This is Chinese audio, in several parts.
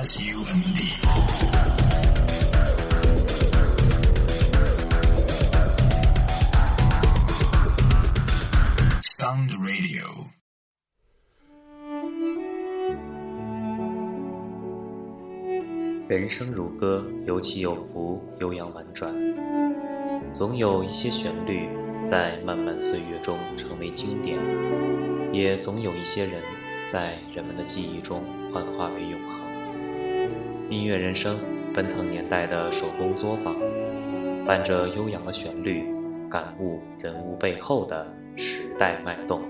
S U N D。Sound Radio。人生如歌，有起有伏，悠扬婉转，总有一些旋律在漫漫岁月中成为经典，也总有一些人在人们的记忆中幻化为永恒。音乐人生，奔腾年代的手工作坊，伴着悠扬的旋律，感悟人物背后的时代脉动。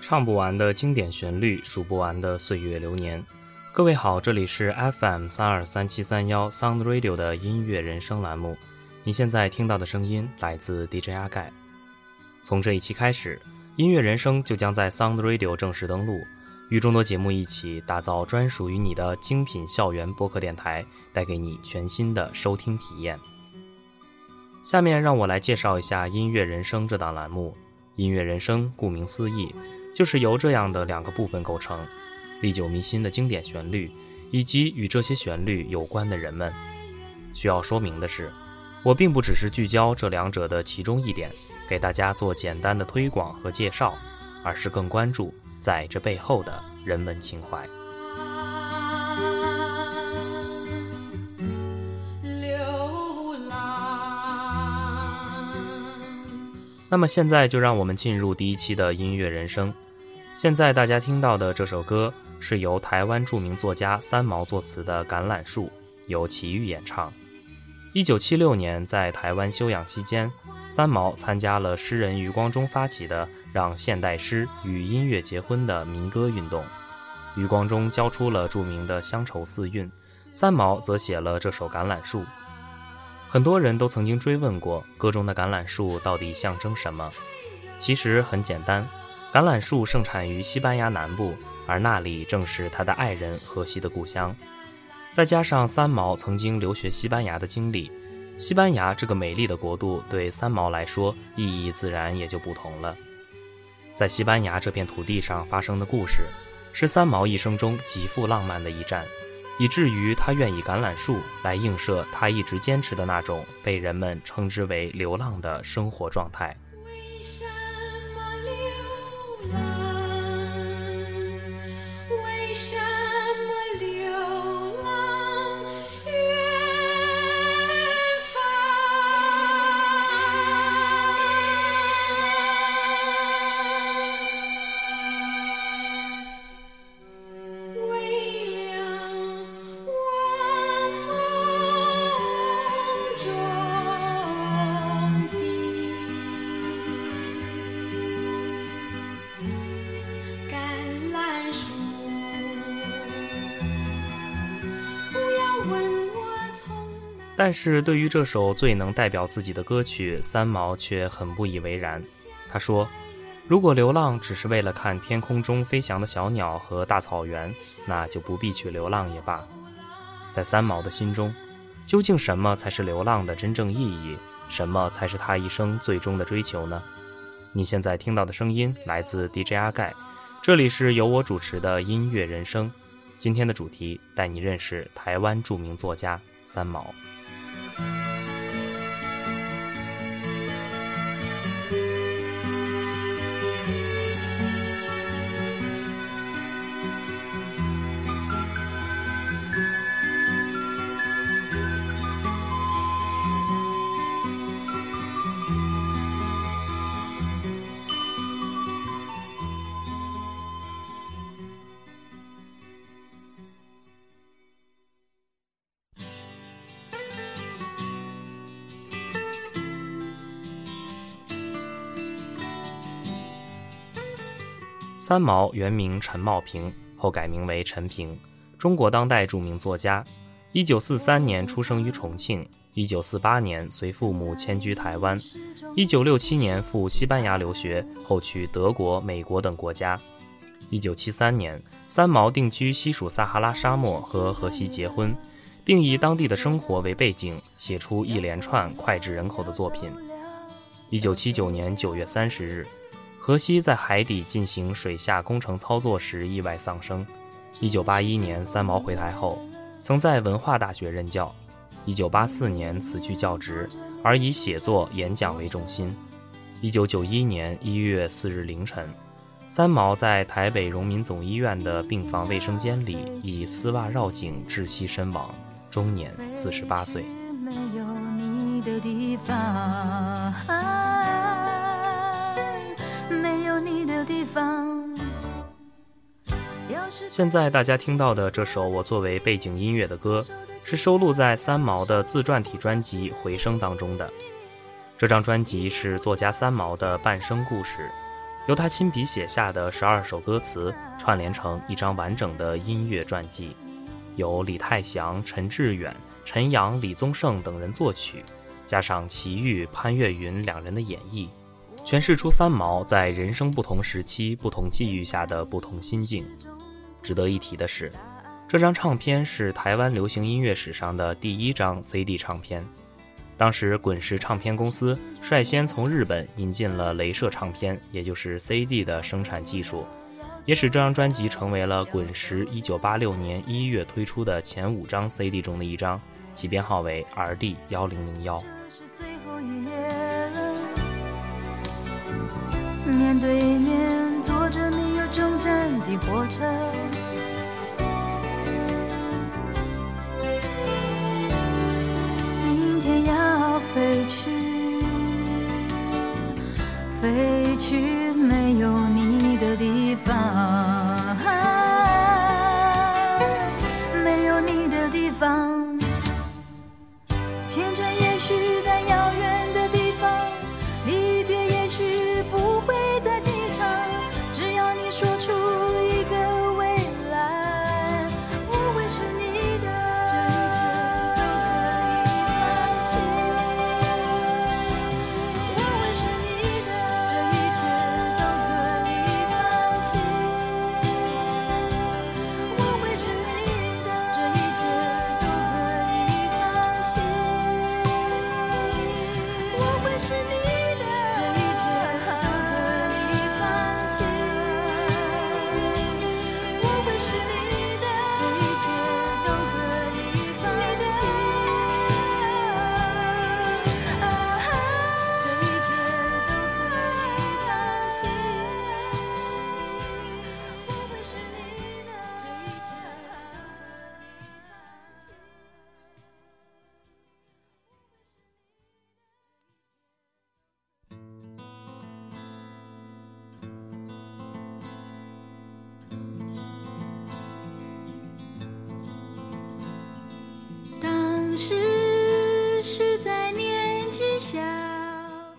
唱不完的经典旋律，数不完的岁月流年。各位好，这里是 FM 三二三七三幺 Sound Radio 的音乐人生栏目。你现在听到的声音来自 DJ 阿盖。从这一期开始，音乐人生就将在 Sound Radio 正式登陆，与众多节目一起打造专属于你的精品校园播客电台，带给你全新的收听体验。下面让我来介绍一下音乐人生这档栏目。音乐人生顾名思义。就是由这样的两个部分构成：历久弥新的经典旋律，以及与这些旋律有关的人们。需要说明的是，我并不只是聚焦这两者的其中一点，给大家做简单的推广和介绍，而是更关注在这背后的人文情怀。流浪。那么现在就让我们进入第一期的音乐人生。现在大家听到的这首歌是由台湾著名作家三毛作词的《橄榄树》，由齐豫演唱。一九七六年在台湾休养期间，三毛参加了诗人余光中发起的“让现代诗与音乐结婚”的民歌运动。余光中交出了著名的《乡愁四韵》，三毛则写了这首《橄榄树》。很多人都曾经追问过，歌中的橄榄树到底象征什么？其实很简单。橄榄树盛产于西班牙南部，而那里正是他的爱人荷西的故乡。再加上三毛曾经留学西班牙的经历，西班牙这个美丽的国度对三毛来说意义自然也就不同了。在西班牙这片土地上发生的故事，是三毛一生中极富浪漫的一站，以至于他愿以橄榄树来映射他一直坚持的那种被人们称之为流浪的生活状态。但是对于这首最能代表自己的歌曲，三毛却很不以为然。他说：“如果流浪只是为了看天空中飞翔的小鸟和大草原，那就不必去流浪也罢。”在三毛的心中，究竟什么才是流浪的真正意义？什么才是他一生最终的追求呢？你现在听到的声音来自 DJ 阿盖，这里是由我主持的音乐人生。今天的主题带你认识台湾著名作家三毛。三毛原名陈茂平，后改名为陈平，中国当代著名作家。一九四三年出生于重庆，一九四八年随父母迁居台湾，一九六七年赴西班牙留学，后去德国、美国等国家。一九七三年，三毛定居西属撒哈拉沙漠，和荷西结婚，并以当地的生活为背景，写出一连串脍炙人口的作品。一九七九年九月三十日，荷西在海底进行水下工程操作时意外丧生。一九八一年，三毛回台后，曾在文化大学任教。一九八四年辞去教职，而以写作、演讲为重心。一九九一年一月四日凌晨。三毛在台北荣民总医院的病房卫生间里，以丝袜绕颈窒息身亡，终年四十八岁没有你的地方四十八岁。现在大家听到的这首我作为背景音乐的歌，是收录在三毛的自传体专辑《回声》当中的。这张专辑是作家三毛的半生故事。由他亲笔写下的十二首歌词串联成一张完整的音乐传记，由李泰祥、陈志远、陈阳、李宗盛等人作曲，加上齐豫、潘越云两人的演绎，诠释出三毛在人生不同时期、不同际遇下的不同心境。值得一提的是，这张唱片是台湾流行音乐史上的第一张 CD 唱片。当时，滚石唱片公司率先从日本引进了镭射唱片，也就是 CD 的生产技术，也使这张专辑成为了滚石1986年1月推出的前五张 CD 中的一张，其编号为 RD 1001。这是最后一页面对面坐着没有终站的火车。飞去，飞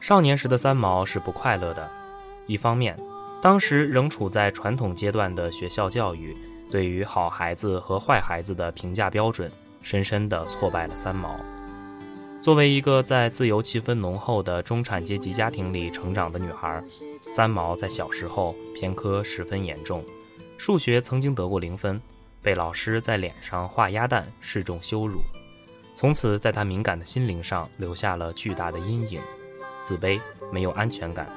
少年时的三毛是不快乐的。一方面，当时仍处在传统阶段的学校教育，对于好孩子和坏孩子的评价标准，深深地挫败了三毛。作为一个在自由气氛浓厚的中产阶级家庭里成长的女孩，三毛在小时候偏科十分严重，数学曾经得过零分，被老师在脸上画鸭蛋，示众羞辱。从此，在她敏感的心灵上留下了巨大的阴影。自卑，没有安全感，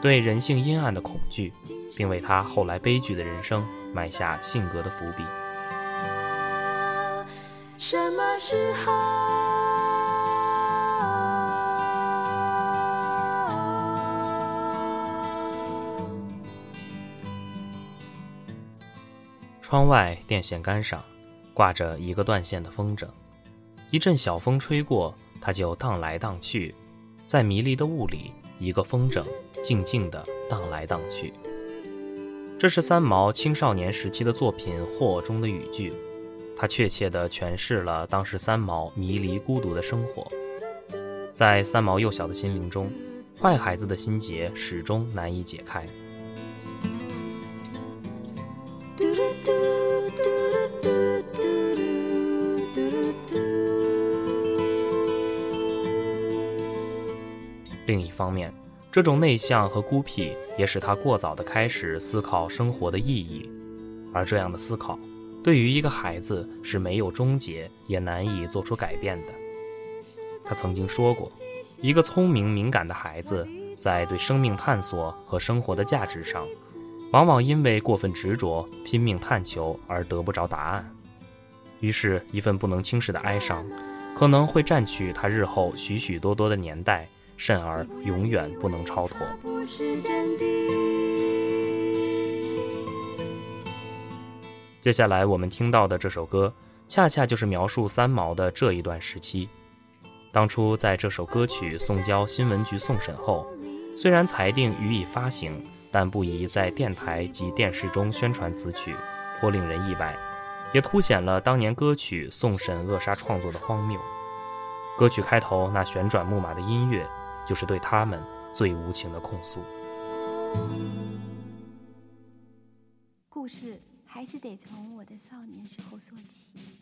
对人性阴暗的恐惧，并为他后来悲剧的人生埋下性格的伏笔。什么时候？窗外电线杆上挂着一个断线的风筝，一阵小风吹过，它就荡来荡去。在迷离的雾里，一个风筝静静地荡来荡去。这是三毛青少年时期的作品《惑》中的语句，它确切地诠释了当时三毛迷离孤独的生活。在三毛幼小的心灵中，坏孩子的心结始终难以解开。方面，这种内向和孤僻也使他过早地开始思考生活的意义，而这样的思考，对于一个孩子是没有终结，也难以做出改变的。他曾经说过，一个聪明敏感的孩子，在对生命探索和生活的价值上，往往因为过分执着、拼命探求而得不着答案，于是，一份不能轻视的哀伤，可能会占据他日后许许多多的年代。甚而永远不能超脱。接下来我们听到的这首歌，恰恰就是描述三毛的这一段时期。当初在这首歌曲送交新闻局送审后，虽然裁定予以发行，但不宜在电台及电视中宣传此曲，颇令人意外，也凸显了当年歌曲送审扼杀创作的荒谬。歌曲开头那旋转木马的音乐。就是对他们最无情的控诉。故事还是得从我的少年时候说起。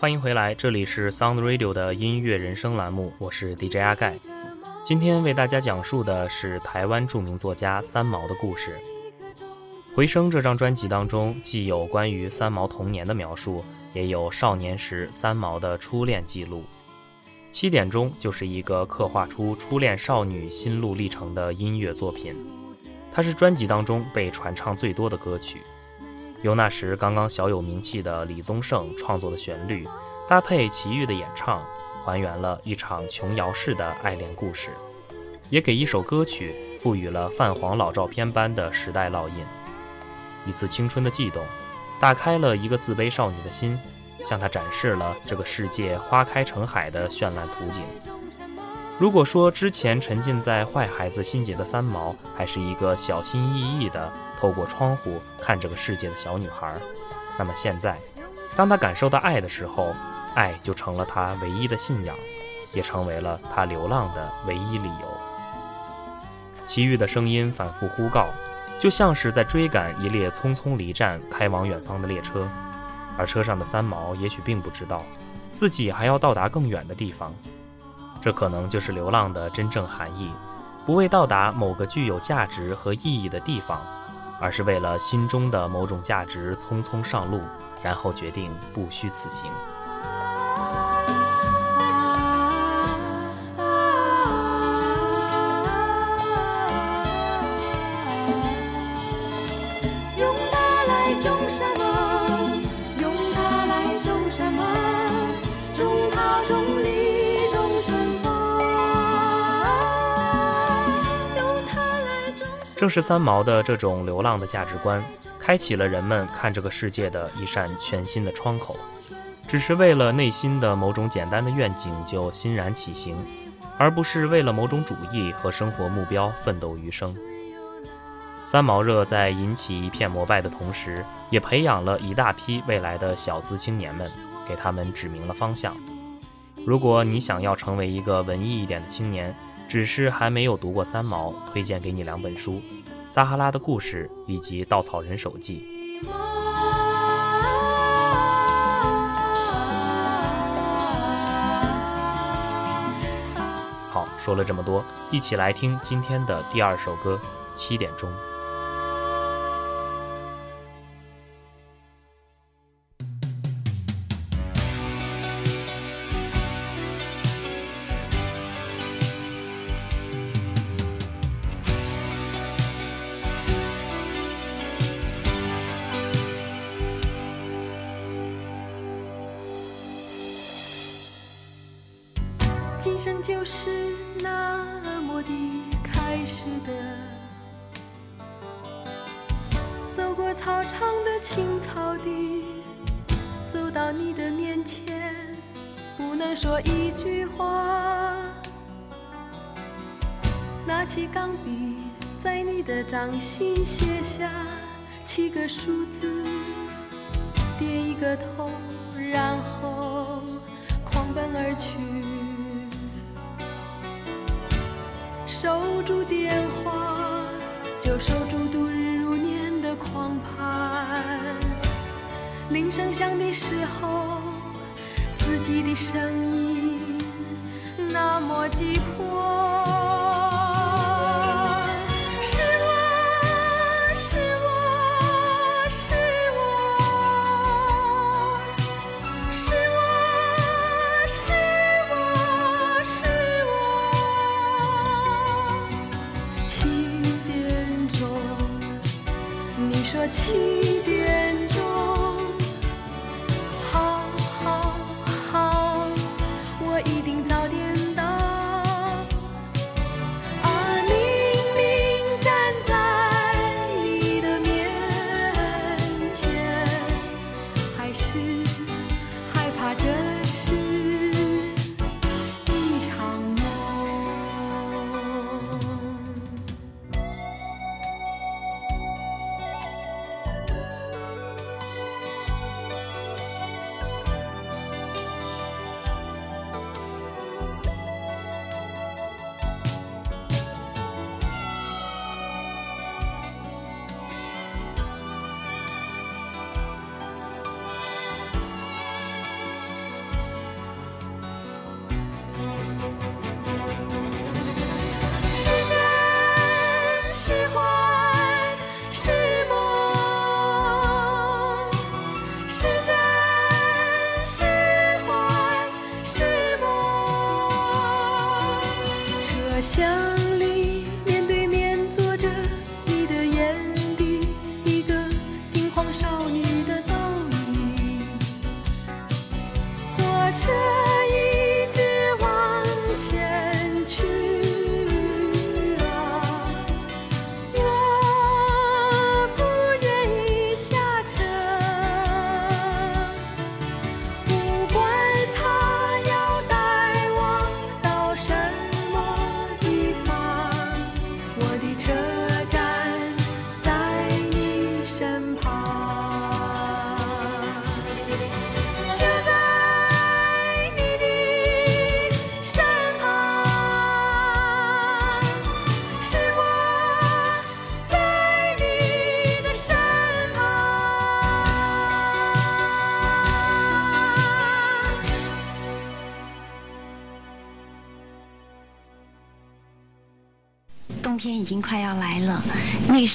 欢迎回来，这里是 Sound Radio 的音乐人生栏目，我是 DJ 阿盖。今天为大家讲述的是台湾著名作家三毛的故事。回声》这张专辑当中，既有关于三毛童年的描述，也有少年时三毛的初恋记录。七点钟就是一个刻画出初恋少女心路历程的音乐作品，它是专辑当中被传唱最多的歌曲，由那时刚刚小有名气的李宗盛创作的旋律，搭配齐豫的演唱，还原了一场琼瑶式的爱恋故事，也给一首歌曲赋予了泛黄老照片般的时代烙印。一次青春的悸动，打开了一个自卑少女的心。向她展示了这个世界花开成海的绚烂图景。如果说之前沉浸在坏孩子心结的三毛，还是一个小心翼翼的透过窗户看这个世界的小女孩，那么现在，当他感受到爱的时候，爱就成了他唯一的信仰，也成为了他流浪的唯一理由。奇遇的声音反复呼告，就像是在追赶一列匆匆离站、开往远方的列车。而车上的三毛也许并不知道，自己还要到达更远的地方。这可能就是流浪的真正含义：不为到达某个具有价值和意义的地方，而是为了心中的某种价值匆匆上路，然后决定不虚此行。正是三毛的这种流浪的价值观，开启了人们看这个世界的一扇全新的窗口。只是为了内心的某种简单的愿景就欣然起行，而不是为了某种主义和生活目标奋斗余生。三毛热在引起一片膜拜的同时，也培养了一大批未来的小资青年们，给他们指明了方向。如果你想要成为一个文艺一点的青年，只是还没有读过三毛，推荐给你两本书，《撒哈拉的故事》以及《稻草人手记》。好，说了这么多，一起来听今天的第二首歌《七点钟》。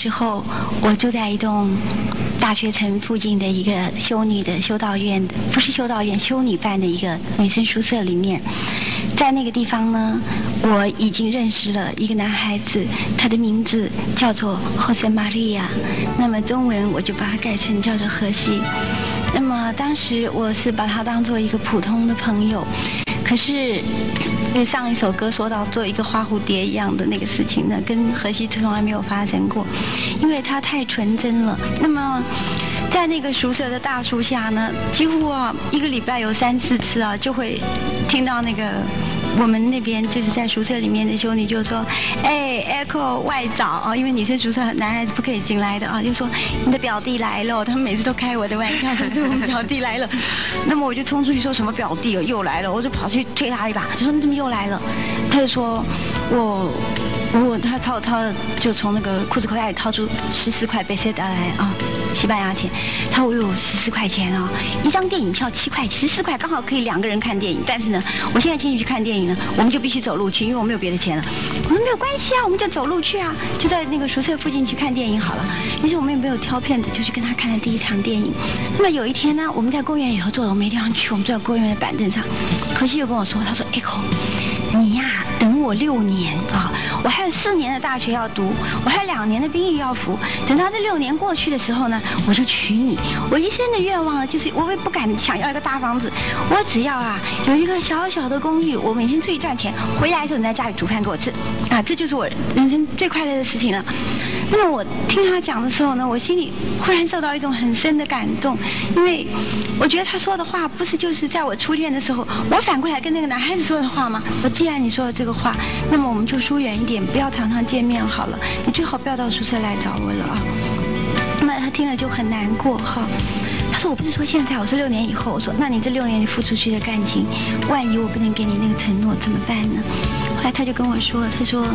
之后我住在一栋大学城附近的一个修女的修道院，不是修道院，修女办的一个女生宿舍里面。在那个地方呢，我已经认识了一个男孩子，他的名字叫做 Jose Maria，那么中文我就把它改成叫做荷西。那么当时我是把他当做一个普通的朋友，可是，上一首歌说到做一个花蝴蝶一样的那个事情呢，跟荷西从来没有发生过，因为他太纯真了。那么，在那个熟舍的大树下呢，几乎啊一个礼拜有三四次啊，就会听到那个。我们那边就是在宿舍里面的修女就说，哎，Echo 外早啊，因为女生宿舍男孩子不可以进来的啊，就说你的表弟来了，他们每次都开我的玩笑，说我们表弟来了。那么我就冲出去说什么表弟哦又来了，我就跑去推他一把，就说你怎么又来了？他就说我我他掏掏就从那个裤子口袋里掏出十四块贝塞达来啊，西班牙钱。他说我有十四块钱啊，一张电影票七块，十四块刚好可以两个人看电影。但是呢，我现在请你去看电影呢，我们就必须走路去，因为我没有别的钱了。我说没有关系啊，我们就走路去啊，就在那个宿舍附近去看电影好了。于是我们也没有挑片子，就去跟他看了第一场电影。那么有一天呢，我们在公园里头坐，我没地方去，我们坐在公园的板凳上。何西又跟我说，他说 Echo，你呀、等我六年啊，我还有四年的大学要读，我还有两年的兵役要服。等到这六年过去的时候呢，我就娶你。我一生的愿望呢，就是我也不敢想要一个大房子，我只要啊有一个小小的公寓，我每天出去赚钱，回来的时候你在家里煮饭给我吃，啊，这就是我人生最快乐的事情了。那么我听他讲的时候呢，我心里忽然受到一种很深的感动，因为我觉得他说的话不是就是在我初恋的时候，我反过来跟那个男孩子说的话吗？我既然你说了这个话，那么我们就疏远一点，不要常常见面好了。你最好不要到宿舍来找我了啊。那么他听了就很难过哈。他说我不是说现在，我说六年以后。我说那你这六年你付出去的感情，万一我不能给你那个承诺怎么办呢？后来他就跟我说，他说。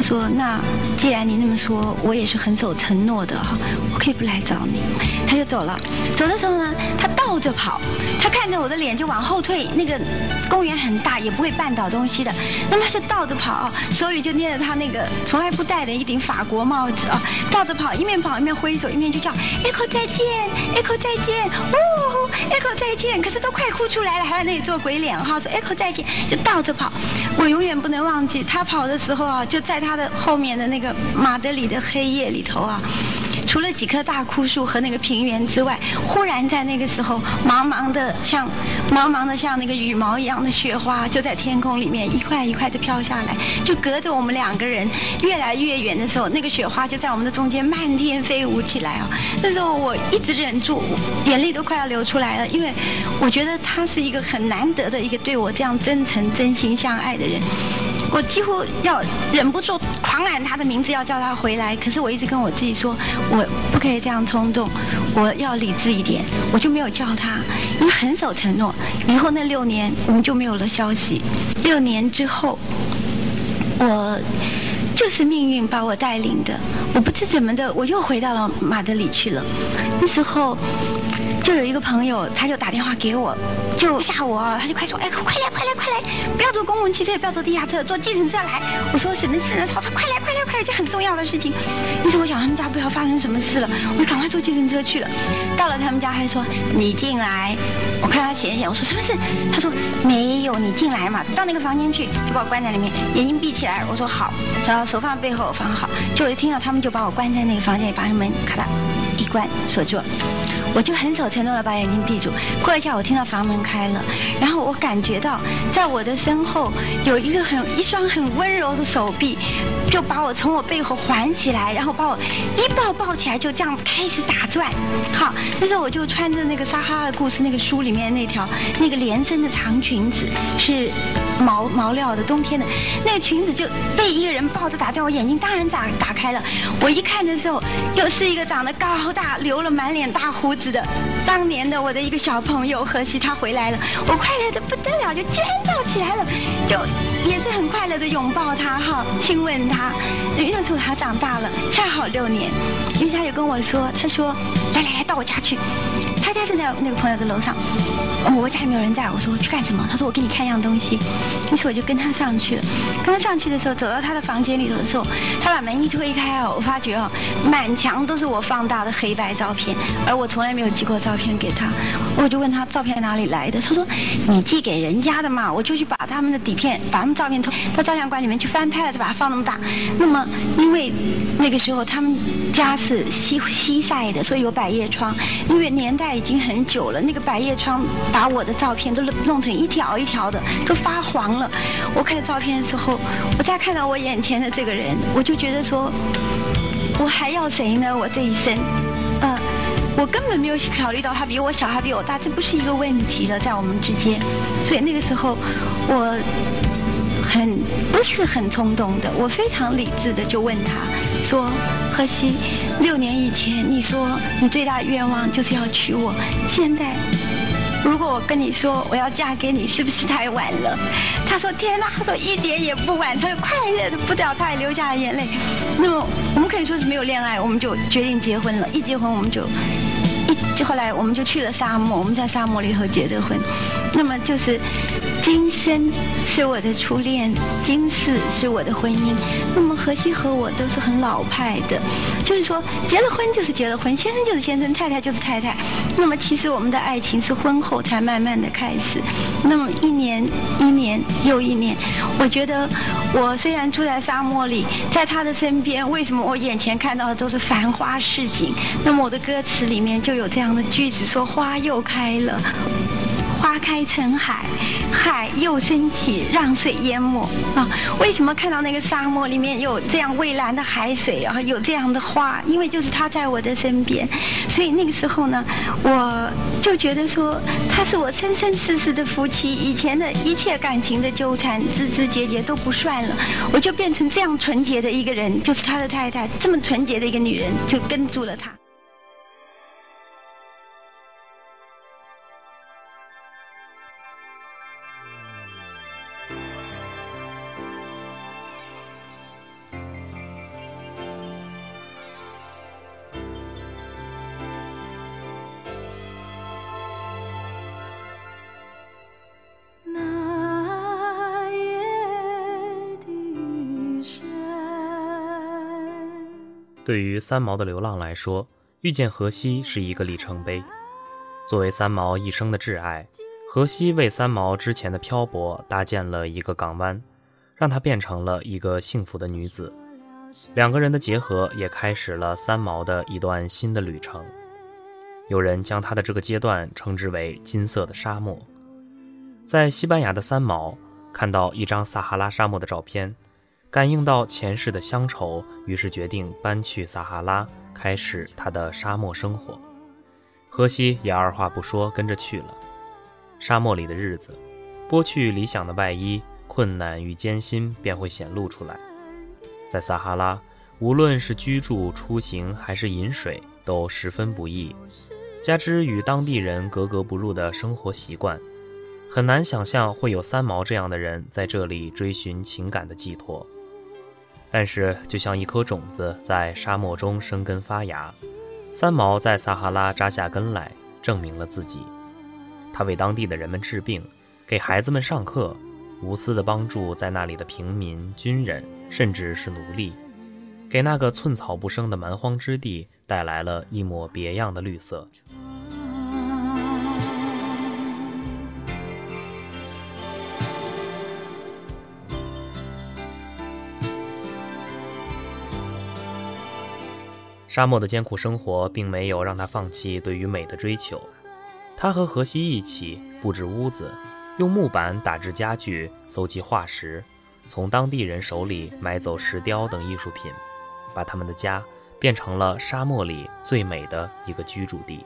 他说：“那既然你那么说，我也是很守承诺的哈，我可以不来找你。”他就走了。走的时候呢，他倒着跑，他看着我的脸就往后退。那个公园很大，也不会绊倒东西的。那么他就倒着跑，手里就捏着他那个从来不戴的一顶法国帽子啊，倒着跑，一面跑一面挥手，一面就叫 Echo 再见，Echo 再见，哦，Echo 再见。可是都快哭出来了，还在那里做鬼脸哈，说 Echo 再见，就倒着跑。我永远不能忘记他跑的时候啊，就在他他的后面的那个马德里的黑夜里头啊，除了几棵大枯树和那个平原之外，忽然在那个时候，茫茫的像茫茫的像那个羽毛一样的雪花，就在天空里面一块一块的飘下来，就隔着我们两个人越来越远的时候，那个雪花就在我们的中间漫天飞舞起来啊！那时候我一直忍住，眼泪都快要流出来了，因为我觉得他是一个很难得的一个对我这样真诚、真心相爱的人。我几乎要忍不住狂喊他的名字，要叫他回来。可是我一直跟我自己说，我不可以这样冲动，我要理智一点。我就没有叫他，因为很守承诺。以后那六年我们就没有了消息。六年之后，我就是命运把我带领的。我不知怎么的，我又回到了马德里去了。那时候。就有一个朋友，他就打电话给我，就吓我，他就快说，哎，快来快来快来，不要坐公共汽车，也不要坐地下车，坐计程车来。我说什么事呢？他说快来快来快来，这很重要的事情。于是我想他们家不知道发生什么事了，我就赶快坐计程车去了。到了他们家，还说你进来。我看他显显，我说什么事？他说没有。有你进来嘛，到那个房间去，就把我关在里面，眼睛闭起来。我说好，然后手放背后放好，就我听到他们就把我关在那个房间里，把门咔嗒一关锁住。我就很守承诺的把眼睛闭住。过一下，我听到房门开了，然后我感觉到在我的身后有一个很一双很温柔的手臂，就把我从我背后环起来，然后把我一抱抱起来，就这样开始打转。好，那时候我就穿着那个《撒哈拉的故事》那个书里面那条那个连身的长裙子，是毛毛料的，冬天的那个裙子就被一个人抱着打转，我眼睛当然打打开了。我一看的时候，又是一个长得高大、留了满脸大胡子的当年的我的一个小朋友何西，他回来了，我快乐的不得了，就尖叫起来了，就也是很快乐的拥抱他哈，亲吻他。那时候他长大了，恰好六年，于是他就跟我说，他说来来来到我家去，他家就在那个朋友的楼上，我家里没有人在，我说我去干什么？他说我给你看一样东西，于是我就跟他上去了。刚上去的时候，走到他的房间里头的时候，他把门一推开哦，我发觉哦，满墙都是我放大的黑白照片，而我从来没有寄过照片给他。我就问他照片哪里来的，他说你寄给人家的嘛，我就去把他们的底片，把他们照片偷到照相馆里面去翻拍了，就把它放那么大。那么因为那个时候他们家是西西晒的，所以有百叶窗。因为年代已经很久了，那个百叶窗把我的照片都弄成一条一条的，都发黄了。我看照片的时候，我再看到我眼前的这个人，我就觉得说，我还要谁呢？我这一生，嗯、我根本没有考虑到他比我小，他比我大，这不是一个问题了，在我们之间。所以那个时候，我很不是很冲动的，我非常理智的就问他说：“何西，六年以前你说你最大的愿望就是要娶我，现在如果我跟你说我要嫁给你，是不是太晚了？”他说：“天哪！”他说一点也不晚，他就快乐的不得了，他也流下了眼泪。那么我们可以说是没有恋爱，我们就决定结婚了。一结婚我们就后来我们就去了沙漠，我们在沙漠里头结的婚。那么就是今生是我的初恋，今世是我的婚姻。那么荷西和我都是很老派的，就是说结了婚就是结了婚，先生就是先生，太太就是太太。那么其实我们的爱情是婚后才慢慢的开始。那么一年一年又一年，我觉得我虽然住在沙漠里，在他的身边，为什么我眼前看到的都是繁花似锦？那么我的歌词里面就有这样的句子说：花又开了。花开成海，海又升起，让水淹没啊！为什么看到那个沙漠里面有这样蔚蓝的海水啊，有这样的花？因为就是他在我的身边，所以那个时候呢，我就觉得说他是我生生世世的夫妻，以前的一切感情的纠缠、枝枝节节都不算了，我就变成这样纯洁的一个人，就是他的太太，这么纯洁的一个女人，就跟住了他。对于三毛的流浪来说，遇见荷西是一个里程碑。作为三毛一生的挚爱，荷西为三毛之前的漂泊搭建了一个港湾，让她变成了一个幸福的女子。两个人的结合也开始了三毛的一段新的旅程。有人将他的这个阶段称之为“金色的沙漠”。在西班牙的三毛看到一张撒哈拉沙漠的照片，感应到前世的乡愁，于是决定搬去撒哈拉，开始他的沙漠生活。荷西也二话不说跟着去了。沙漠里的日子，剥去理想的外衣，困难与艰辛便会显露出来。在撒哈拉，无论是居住、出行还是饮水，都十分不易。加之与当地人格格不入的生活习惯，很难想象会有三毛这样的人在这里追寻情感的寄托。但是，就像一颗种子在沙漠中生根发芽，三毛在撒哈拉扎下根来，证明了自己。他为当地的人们治病，给孩子们上课，无私的帮助在那里的平民、军人，甚至是奴隶，给那个寸草不生的蛮荒之地带来了一抹别样的绿色。沙漠的艰苦生活并没有让他放弃对于美的追求。他和荷西一起布置屋子，用木板打制家具，搜集化石，从当地人手里买走石雕等艺术品，把他们的家变成了沙漠里最美的一个居住地。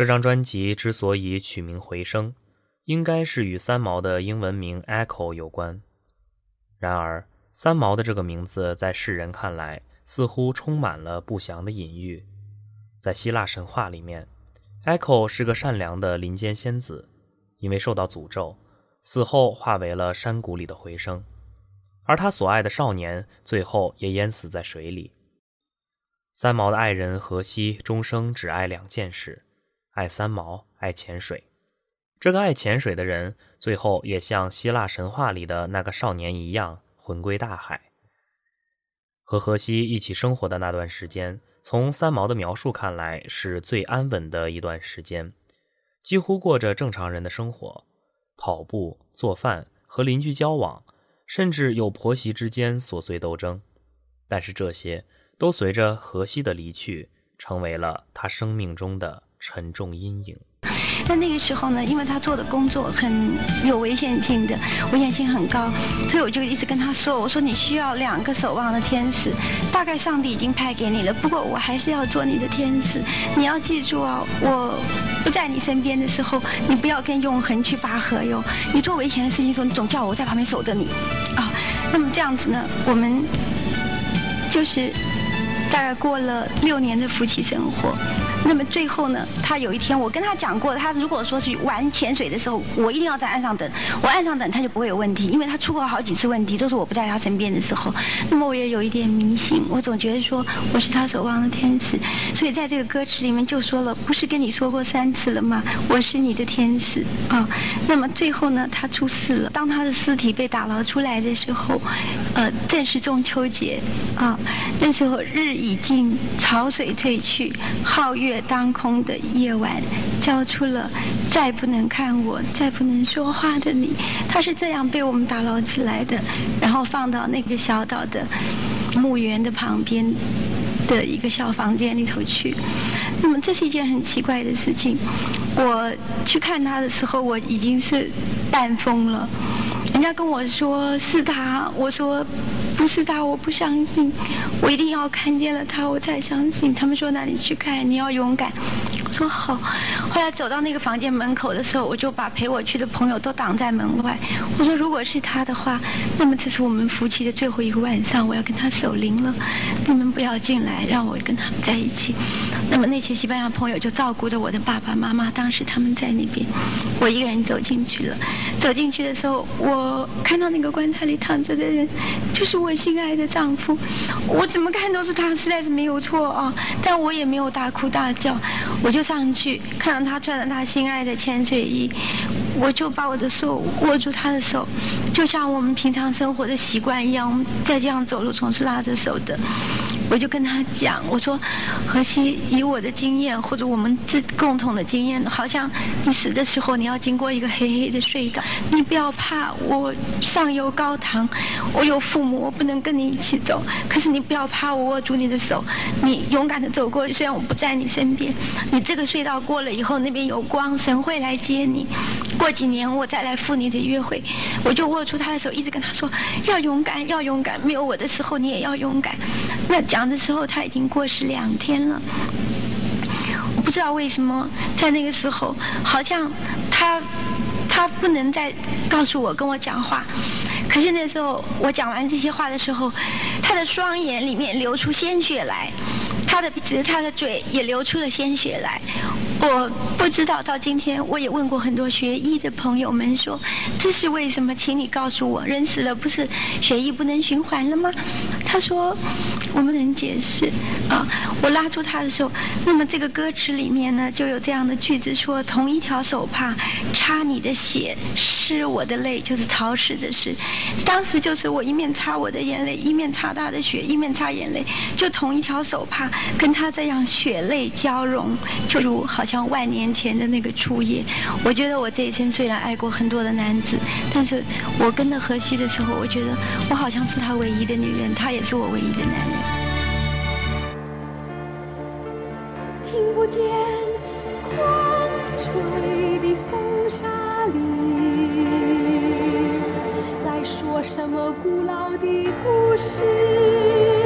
这张专辑之所以取名《回声》，应该是与三毛的英文名 Echo 有关。然而，三毛的这个名字在世人看来，似乎充满了不祥的隐喻。在希腊神话里面，Echo 是个善良的林间仙子，因为受到诅咒，死后化为了山谷里的回声，而他所爱的少年最后也淹死在水里。三毛的爱人荷西终生只爱两件事。爱三毛，爱潜水。这个爱潜水的人，最后也像希腊神话里的那个少年一样，魂归大海。和荷西一起生活的那段时间，从三毛的描述看来，是最安稳的一段时间，几乎过着正常人的生活，跑步、做饭、和邻居交往，甚至有婆媳之间琐碎斗争。但是这些都随着荷西的离去，成为了他生命中的。沉重阴影。在那个时候呢，因为他做的工作很有危险性的，危险性很高，所以我就一直跟他说：“我说你需要两个守望的天使，大概上帝已经派给你了。不过我还是要做你的天使。你要记住啊，我不在你身边的时候，你不要跟永恒去拔河哟。你做危险的事情时候，你总叫我在旁边守着你啊。那么这样子呢，我们就是大概过了六年的夫妻生活。”那么最后呢，他有一天我跟他讲过，他如果说是玩潜水的时候，我一定要在岸上等，我岸上等他就不会有问题，因为他出过好几次问题，都是我不在他身边的时候。那么我也有一点迷信，我总觉得说我是他守望的天使，所以在这个歌词里面就说了，不是跟你说过三次了吗？我是你的天使啊。那么最后呢，他出事了，当他的尸体被打捞出来的时候，呃，正是中秋节啊，那时候日已尽，潮水退去，皓月。月当空的夜晚，交出了再不能看我、再不能说话的你。他是这样被我们打捞起来的，然后放到那个小岛的墓园的旁边的一个小房间里头去。那么这是一件很奇怪的事情。我去看他的时候，我已经是半疯了。人家跟我说是他，我说。不是他，我不相信，我一定要看见了他，我才相信。他们说那你去看，你要勇敢。我说好。后来走到那个房间门口的时候，我就把陪我去的朋友都挡在门外。我说如果是他的话，那么这是我们夫妻的最后一个晚上，我要跟他守灵了。你们不要进来，让我跟他们在一起。那么那些西班牙朋友就照顾着我的爸爸妈妈，当时他们在那边，我一个人走进去了。走进去的时候，我看到那个棺材里躺着的人，就是我。我心爱的丈夫，我怎么看都是他，实在是没有错啊！但我也没有大哭大叫，我就上去看到他穿着他心爱的潜水衣，我就把我的手握住他的手，就像我们平常生活的习惯一样，再这样走路总是拉着手的。我就跟他讲，我说，何西，以我的经验或者我们这共同的经验，好像你死的时候你要经过一个黑黑的隧道，你不要怕，我上有高堂，我有父母，不能跟你一起走，可是你不要怕，我握住你的手，你勇敢的走过，虽然我不在你身边，你这个隧道过了以后，那边有光，神会来接你，过几年我再来赴你的约会，我就握住他的手，一直跟他说，要勇敢，要勇敢，没有我的时候你也要勇敢，那讲。的时候他已经过世两天了，我不知道为什么在那个时候，好像他他不能再告诉我跟我讲话，可是那时候我讲完这些话的时候，他的双眼里面流出鲜血来，他的鼻子他的嘴也流出了鲜血来，我不知道到今天，我也问过很多学医的朋友们说，这是为什么？请你告诉我，人死了不是血液不能循环了吗？他说我们能解释啊。我拉住他的时候，那么这个歌词里面呢就有这样的句子说：同一条手帕擦你的血，湿我的泪，就是陶氏的事。当时就是我一面擦我的眼泪，一面擦他的血，一面擦眼泪，就同一条手帕跟他这样血泪交融，就如好像万年。前的那个初夜，我觉得我这一生虽然爱过很多的男子，但是我跟着荷西的时候，我觉得我好像是他唯一的女人，他也是我唯一的男人。听不见狂吹的风沙里，在说什么古老的故事。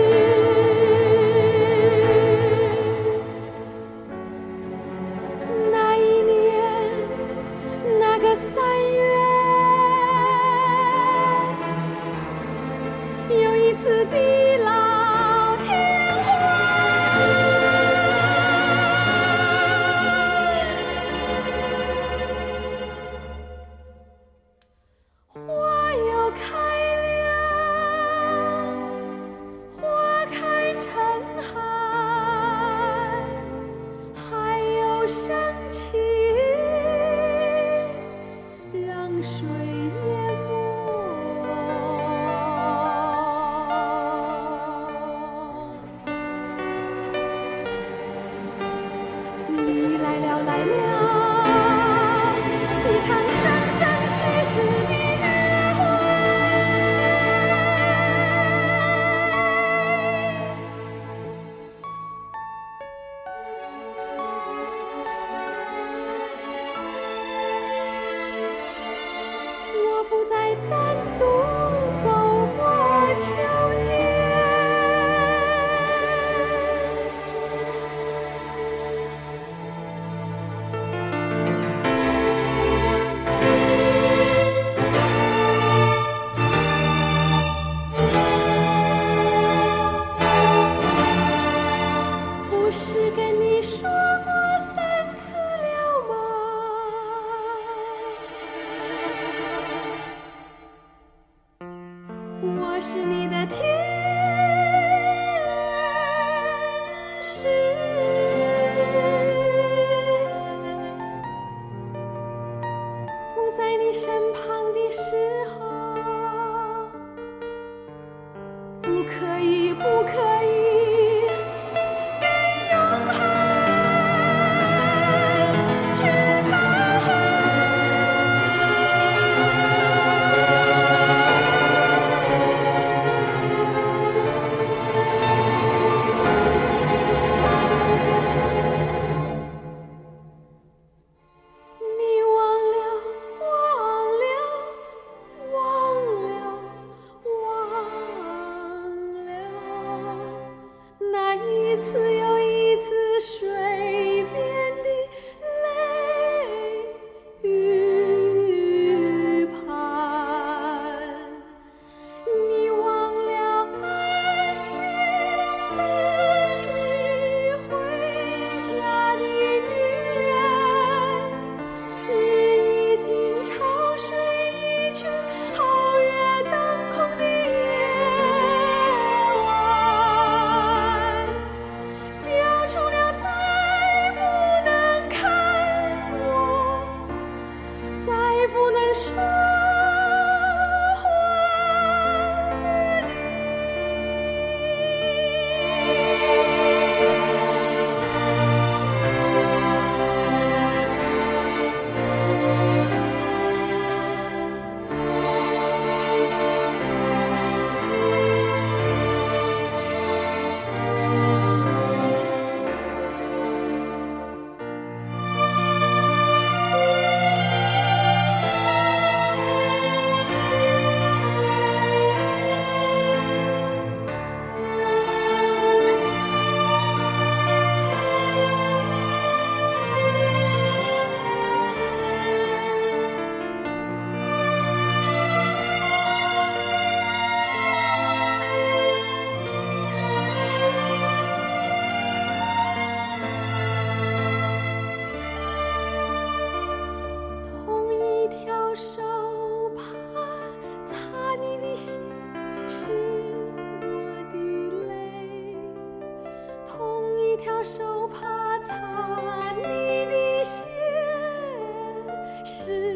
是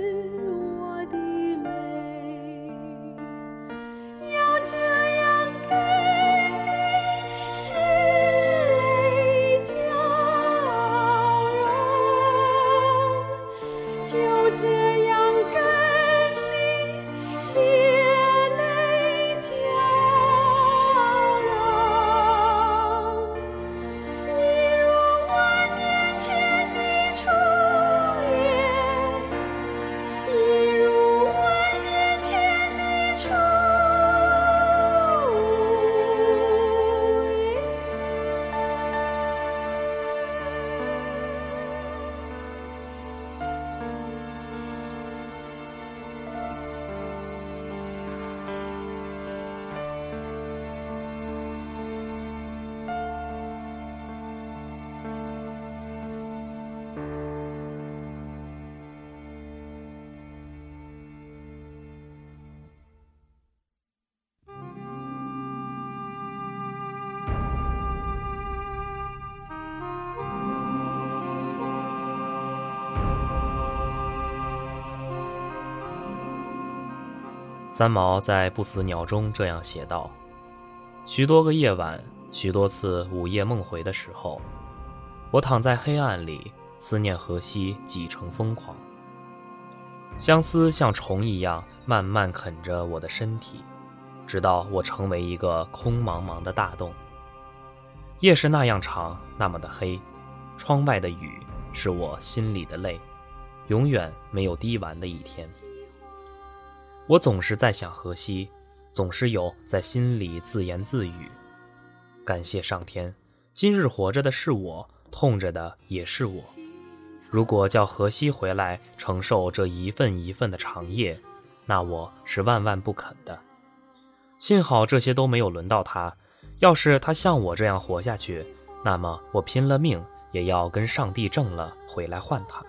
三毛在《不死鸟》中这样写道：“许多个夜晚，许多次午夜梦回的时候，我躺在黑暗里，思念河西，几成疯狂。相思像虫一样慢慢啃着我的身体，直到我成为一个空茫茫的大洞。夜是那样长，那么的黑，窗外的雨是我心里的泪，永远没有滴完的一天。”我总是在想荷西，总是有在心里自言自语。感谢上天，今日活着的是我，痛着的也是我。如果叫荷西回来承受这一份一份的长夜，那我是万万不肯的。幸好这些都没有轮到他。要是他像我这样活下去，那么我拼了命也要跟上帝挣了回来换他。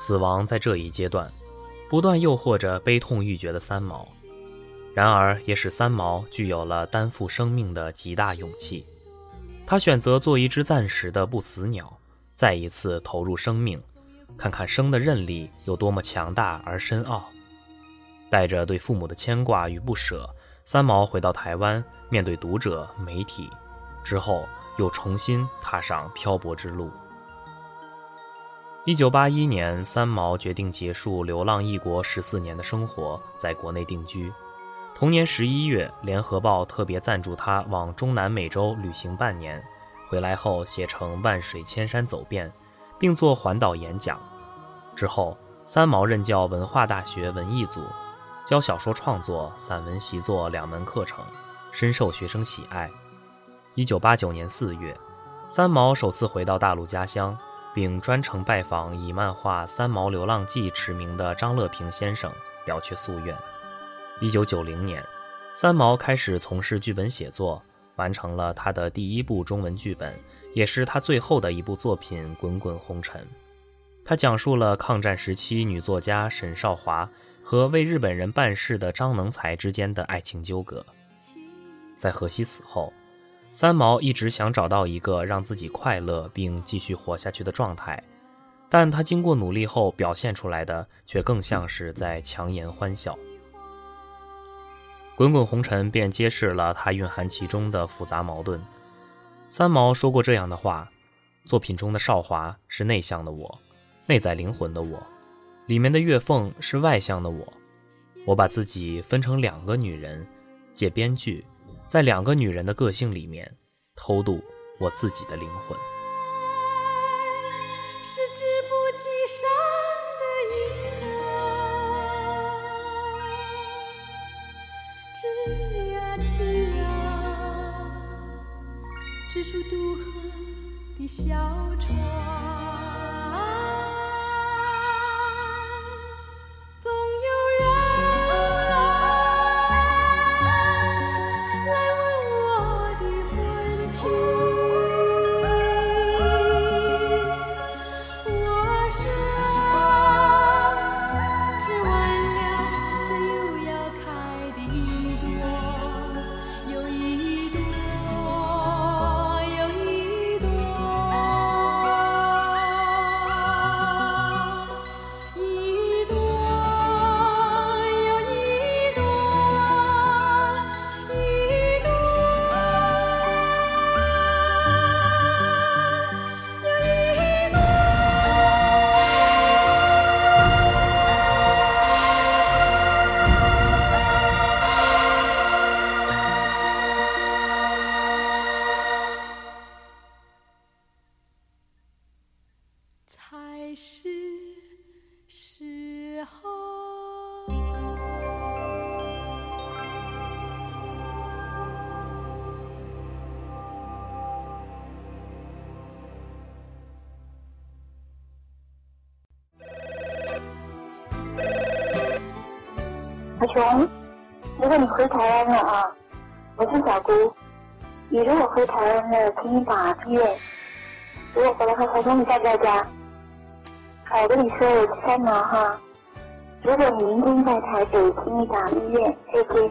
死亡在这一阶段，不断诱惑着悲痛欲绝的三毛，然而也使三毛具有了担负生命的极大勇气。他选择做一只暂时的不死鸟，再一次投入生命，看看生的韧力有多么强大而深奥。带着对父母的牵挂与不舍，三毛回到台湾，面对读者、媒体，之后又重新踏上漂泊之路。一九八一年，三毛决定结束流浪异国十四年的生活，在国内定居。同年十一月，《联合报》特别赞助他往中南美洲旅行半年，回来后写成《万水千山走遍》，并做环岛演讲。之后，三毛任教文化大学文艺组，教小说创作、散文习作两门课程，深受学生喜爱。一九八九年四月，三毛首次回到大陆家乡。并专程拜访以漫画《三毛流浪记》驰名的张乐平先生，了却夙愿。一九九零年，三毛开始从事剧本写作，完成了他的第一部中文剧本，也是他最后的一部作品《滚滚红尘》。他讲述了抗战时期女作家沈少华和为日本人办事的张能才之间的爱情纠葛。在荷西死后。三毛一直想找到一个让自己快乐并继续活下去的状态，但他经过努力后表现出来的却更像是在强颜欢笑。滚滚红尘便揭示了他蕴含其中的复杂矛盾。三毛说过这样的话：“作品中的少华是内向的我，内在灵魂的我；里面的月凤是外向的我。我把自己分成两个女人，借编剧。”在两个女人的个性里面，偷渡我自己的灵魂。是织不及上的银河，织呀织呀，织出渡河的小船。如果回台湾了，请你打医院。如果回来后，阿雄你在不在家？我跟你说，我是三毛哈。如果你明天在台北，请你打医院，再见。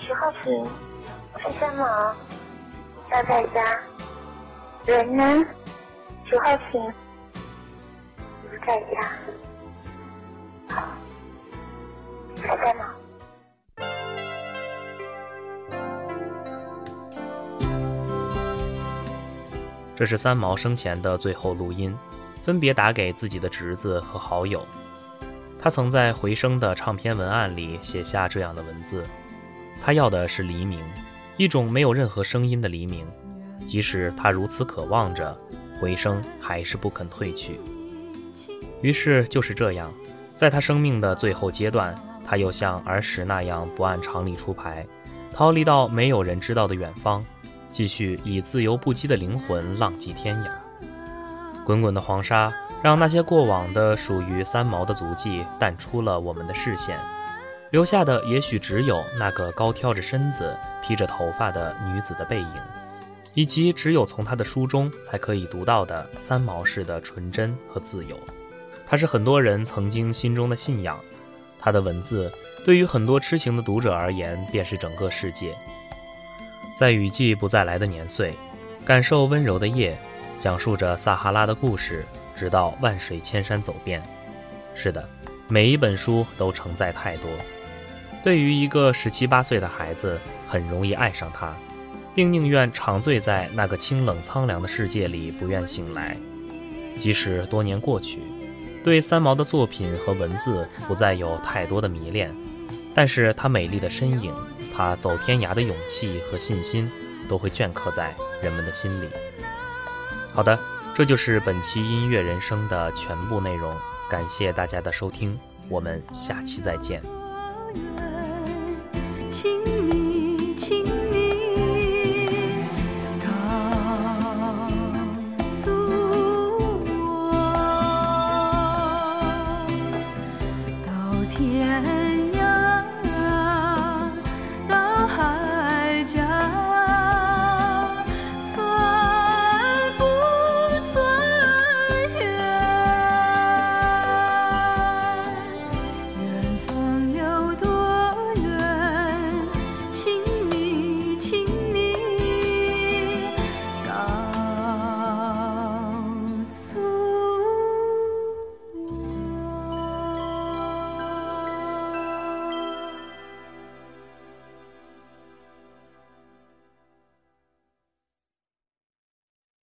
徐浩平，是三毛，要在家。人呢？徐浩平不在家。好，再见了。这是三毛生前的最后录音，分别打给自己的侄子和好友。他曾在回声的唱片文案里写下这样的文字：他要的是黎明，一种没有任何声音的黎明。即使他如此渴望着，回声还是不肯退去。于是就是这样，在他生命的最后阶段，他又像儿时那样不按常理出牌，逃离到没有人知道的远方。继续以自由不羁的灵魂浪迹天涯，滚滚的黄沙让那些过往的属于三毛的足迹淡出了我们的视线，留下的也许只有那个高挑着身子、披着头发的女子的背影，以及只有从她的书中才可以读到的三毛式的纯真和自由。她是很多人曾经心中的信仰，她的文字对于很多痴情的读者而言，便是整个世界。在雨季不再来的年岁，感受温柔的夜，讲述着撒哈拉的故事，直到万水千山走遍。是的，每一本书都承载太多。对于一个十七八岁的孩子，很容易爱上他，并宁愿长醉在那个清冷苍凉的世界里，不愿醒来。即使多年过去，对三毛的作品和文字不再有太多的迷恋，但是他美丽的身影。他走天涯的勇气和信心，都会镌刻在人们的心里。好的，这就是本期音乐人生的全部内容，感谢大家的收听，我们下期再见。